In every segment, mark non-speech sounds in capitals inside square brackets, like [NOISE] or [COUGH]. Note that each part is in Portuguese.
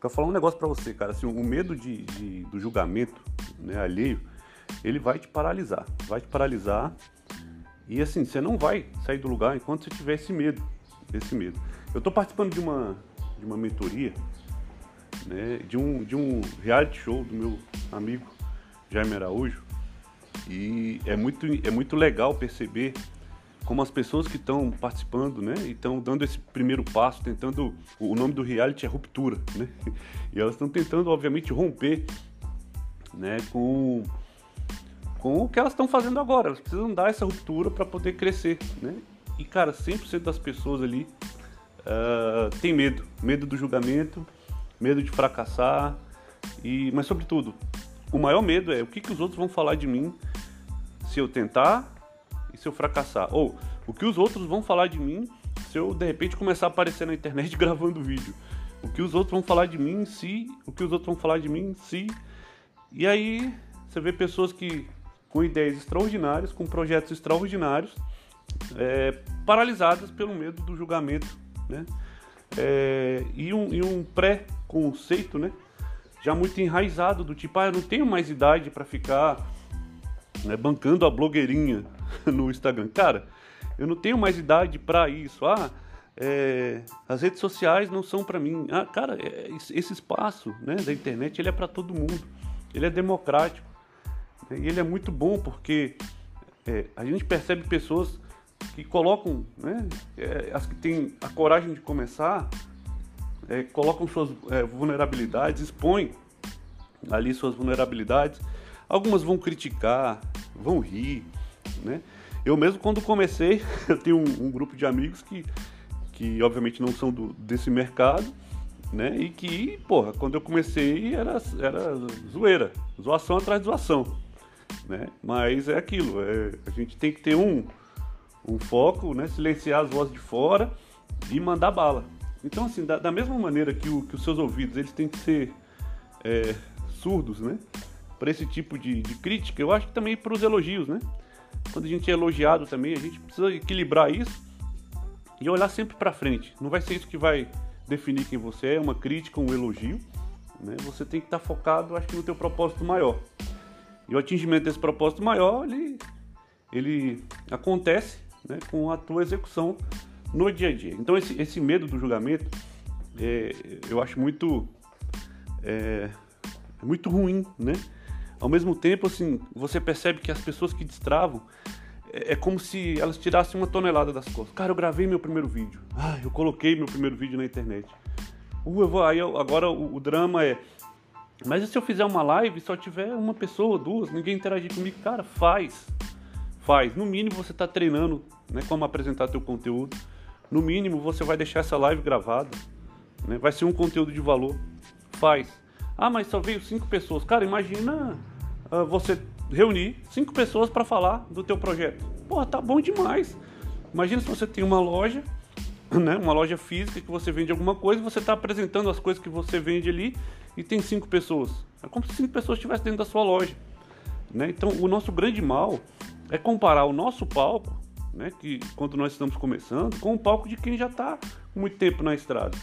quero falar um negócio para você, cara. Assim, o medo de, de, do julgamento né, alheio, ele vai te paralisar. Vai te paralisar. E assim, você não vai sair do lugar enquanto você tiver esse medo. Esse medo. Eu estou participando de uma, de uma mentoria, né, de, um, de um reality show do meu amigo Jaime Araújo. E é muito, é muito legal perceber como as pessoas que estão participando, né, e estão dando esse primeiro passo, tentando, o nome do reality é ruptura, né, [LAUGHS] e elas estão tentando, obviamente, romper, né, com, com o que elas estão fazendo agora, elas precisam dar essa ruptura para poder crescer, né, e cara, 100% das pessoas ali uh, tem medo, medo do julgamento, medo de fracassar, e, mas sobretudo, o maior medo é o que, que os outros vão falar de mim se eu tentar se eu fracassar. Ou o que os outros vão falar de mim se eu de repente começar a aparecer na internet [LAUGHS] gravando vídeo. O que os outros vão falar de mim se. O que os outros vão falar de mim se. E aí você vê pessoas que com ideias extraordinárias, com projetos extraordinários, é, paralisadas pelo medo do julgamento, né? É, e um, e um pré-conceito, né? Já muito enraizado do tipo, ah, eu não tenho mais idade para ficar né, bancando a blogueirinha [LAUGHS] no Instagram. Cara, eu não tenho mais idade para isso. Ah, é, as redes sociais não são para mim. Ah, cara, é, esse espaço né, da internet ele é para todo mundo. Ele é democrático. E ele é muito bom porque é, a gente percebe pessoas que colocam, né, é, as que têm a coragem de começar, é, colocam suas é, vulnerabilidades, expõem ali suas vulnerabilidades Algumas vão criticar, vão rir, né? Eu mesmo quando comecei, [LAUGHS] eu tenho um, um grupo de amigos que, que obviamente não são do, desse mercado, né? E que, porra, quando eu comecei era, era zoeira, zoação atrás de zoação, né? Mas é aquilo, é, a gente tem que ter um, um foco, né? Silenciar as vozes de fora e mandar bala. Então, assim, da, da mesma maneira que, o, que os seus ouvidos eles têm que ser é, surdos, né? para esse tipo de, de, crítica, eu acho que também para os elogios, né? Quando a gente é elogiado também, a gente precisa equilibrar isso e olhar sempre para frente. Não vai ser isso que vai definir quem você é, uma crítica, um elogio, né? Você tem que estar tá focado, acho que no teu propósito maior. E o atingimento desse propósito maior, ele, ele acontece né, com a tua execução no dia a dia. Então esse, esse medo do julgamento, é, eu acho muito é, muito ruim, né? Ao mesmo tempo, assim, você percebe que as pessoas que destravam é, é como se elas tirassem uma tonelada das costas. Cara, eu gravei meu primeiro vídeo. Ah, eu coloquei meu primeiro vídeo na internet. Uh, eu vou, aí eu, agora o, o, drama é. Mas e se eu fizer uma live e só tiver uma pessoa, duas, ninguém interagir comigo? Cara, faz. Faz. No mínimo você está treinando né, como apresentar teu conteúdo. No mínimo você vai deixar essa live gravada. Né, vai ser um conteúdo de valor. Faz. Ah, mas só veio cinco pessoas. Cara, imagina uh, você reunir cinco pessoas para falar do teu projeto. Porra, tá bom demais. Imagina se você tem uma loja, [CLEARS THROAT] né, uma loja física que você vende alguma coisa, você está apresentando as coisas que você vende ali e tem cinco pessoas. É como se cinco pessoas estivessem dentro da sua loja. Né? Então, o nosso grande mal é comparar o nosso palco, né, que quando nós estamos começando, com o palco de quem já está muito tempo na estrada.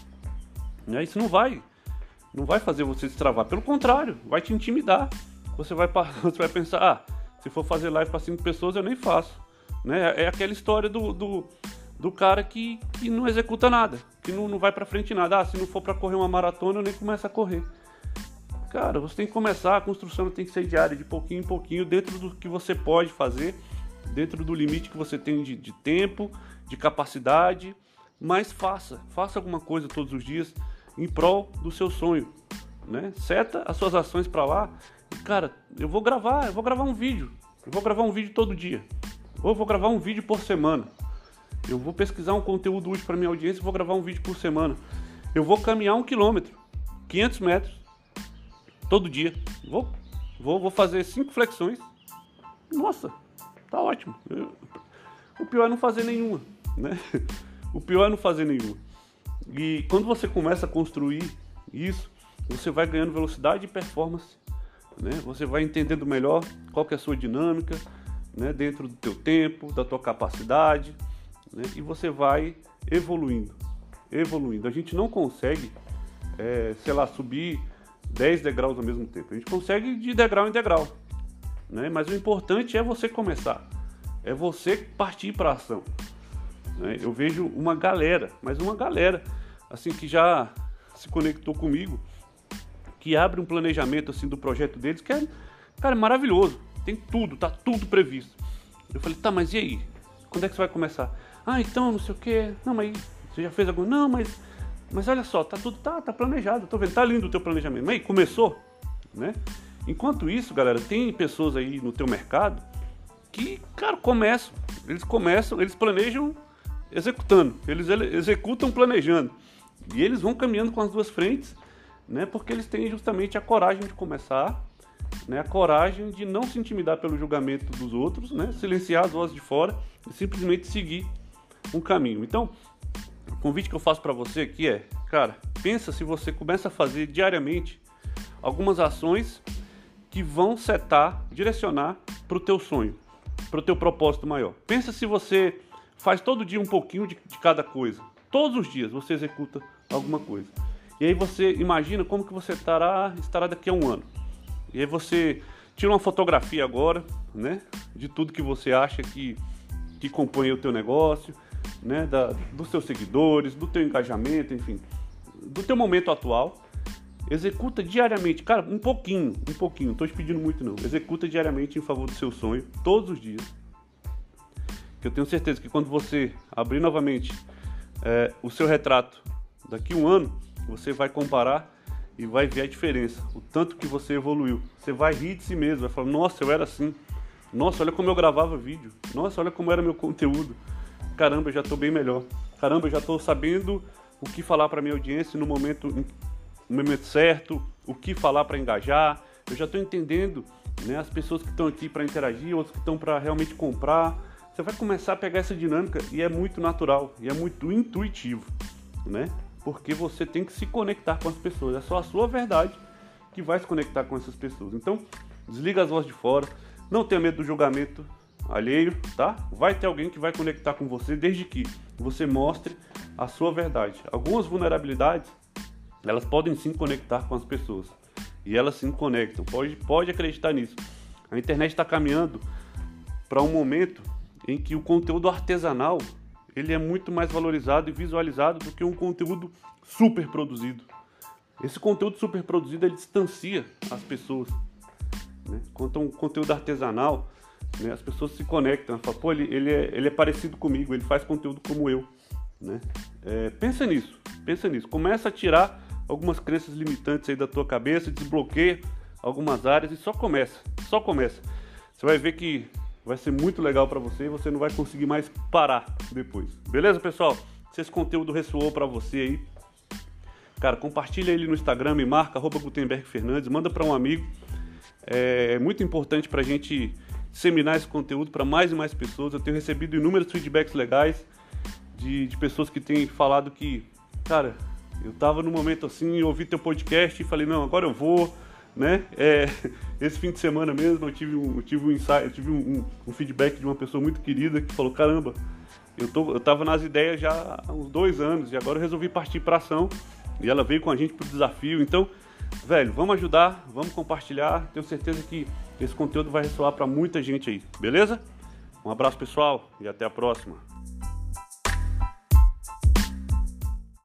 Né? Isso não vai, não vai fazer você se travar. Pelo contrário, vai te intimidar você vai, [LAUGHS] você vai pensar, ah, se for fazer live para cinco pessoas, eu nem faço. Né? É aquela história do, do, do cara que, que não executa nada, que não, não vai para frente nada. Ah, se não for para correr uma maratona, eu nem começo a correr. Cara, você tem que começar, a construção tem que ser diária, de pouquinho em pouquinho, dentro do que você pode fazer, dentro do limite que você tem de, de tempo, de capacidade, mas faça, faça alguma coisa todos os dias em prol do seu sonho, né? Seta as suas ações para lá cara, eu vou gravar, eu vou gravar um vídeo. Eu vou gravar um vídeo todo dia. Ou eu vou gravar um vídeo por semana. Eu vou pesquisar um conteúdo útil para minha audiência e vou gravar um vídeo por semana. Eu vou caminhar um quilômetro, 500 metros, todo dia. Vou, vou, vou fazer cinco flexões. Nossa, tá ótimo. Eu, o pior é não fazer nenhuma, né? [LAUGHS] O pior é não fazer nenhuma. E quando você começa a construir isso, você vai ganhando velocidade e performance né? Você vai entendendo melhor qual que é a sua dinâmica, né? Dentro do teu tempo, da tua capacidade, né? E você vai evoluindo, evoluindo. A gente não consegue é, sei lá, subir 10 degraus ao mesmo tempo. A gente consegue de degrau em degrau. Né? Mas o importante é você começar. É você partir para ação. Né? Eu vejo uma galera, mas uma galera, assim, que já se conectou comigo, que abre um planejamento assim do projeto deles, que é, cara, é maravilhoso. Tem tudo, tá tudo previsto. Eu falei, tá, mas e aí? Quando é que você vai começar? Ah, então, não sei o que. Não, mas você já fez alguma? Não, mas mas olha só, tá tudo tá, tá planejado, tô vendo, tá lindo o teu planejamento. Mas aí, começou, né? Enquanto isso, galera, tem pessoas aí no teu mercado que, cara, começam, eles começam, eles planejam executando, eles executam planejando. E eles vão caminhando com as duas frentes, né? Porque eles têm justamente a coragem de começar, né? A coragem de não se intimidar pelo julgamento dos outros, né? Silenciar as vozes de fora e simplesmente seguir um caminho. Então, o convite que eu faço para você aqui é, cara, pensa se você começa a fazer diariamente algumas ações que vão setar, direcionar para o teu sonho, para o teu propósito maior. Pensa se você faz todo dia um pouquinho de, de, cada coisa. Todos os dias você executa alguma coisa. E aí você imagina como que você estará, estará daqui a um ano. E aí você tira uma fotografia agora, né, de tudo que você acha que, que compõe o teu negócio, né, da, dos seus seguidores, do teu engajamento, enfim, do teu momento atual. Executa diariamente, cara, um pouquinho, um pouquinho, não estou te pedindo muito não. Executa diariamente em favor do seu sonho, todos os dias. Que eu tenho certeza que quando você abrir novamente é, o seu retrato daqui a um ano, você vai comparar e vai ver a diferença, o tanto que você evoluiu. Você vai rir de si mesmo, vai falar: Nossa, eu era assim. Nossa, olha como eu gravava vídeo. Nossa, olha como era meu conteúdo caramba, eu já estou bem melhor. Caramba, eu já estou sabendo o que falar para minha audiência no momento, no momento certo, o que falar para engajar. Eu já estou entendendo né, as pessoas que estão aqui para interagir, outros que estão para realmente comprar. Você vai começar a pegar essa dinâmica e é muito natural e é muito intuitivo, né? Porque você tem que se conectar com as pessoas. É só a sua verdade que vai se conectar com essas pessoas. Então, desliga as vozes de fora. Não tenha medo do julgamento alheio, tá? Vai ter alguém que vai conectar com você desde que você mostre a sua verdade. Algumas vulnerabilidades, elas podem sim conectar com as pessoas. E elas sim conectam. Pode, pode acreditar nisso. A internet está caminhando para um momento em que o conteúdo artesanal ele é muito mais valorizado e visualizado do que um conteúdo super produzido. Esse conteúdo super produzido ele distancia as pessoas. Né? Quanto a um conteúdo artesanal, né? As pessoas se conectam, falam, pô, ele, ele, é, ele é parecido comigo, ele faz conteúdo como eu. Né? É, pensa nisso, pensa nisso. Começa a tirar algumas crenças limitantes aí da tua cabeça, desbloqueia algumas áreas e só começa, só começa. Você vai ver que vai ser muito legal para você e você não vai conseguir mais parar depois. Beleza, pessoal? Se esse conteúdo ressoou para você aí, cara, compartilha ele no Instagram, me marca Gutenberg Fernandes, manda para um amigo. É, muito importante para a gente disseminar esse conteúdo para mais e mais pessoas. Eu tenho recebido inúmeros feedbacks legais de, de pessoas que têm falado que, cara, eu estava no momento assim e ouvi teu podcast e falei, não, agora eu vou, né? É, [LAUGHS] esse fim de semana mesmo eu tive um, eu tive um tive um, um, feedback de uma pessoa muito querida que falou, caramba, eu, tô, eu tava nas ideias já há uns dois anos e agora eu resolvi partir para ação e ela veio com a gente pro desafio. Então, velho, vamos ajudar, vamos compartilhar. Tenho certeza que esse conteúdo vai ressoar para muita gente aí, beleza? Um abraço pessoal e até a próxima.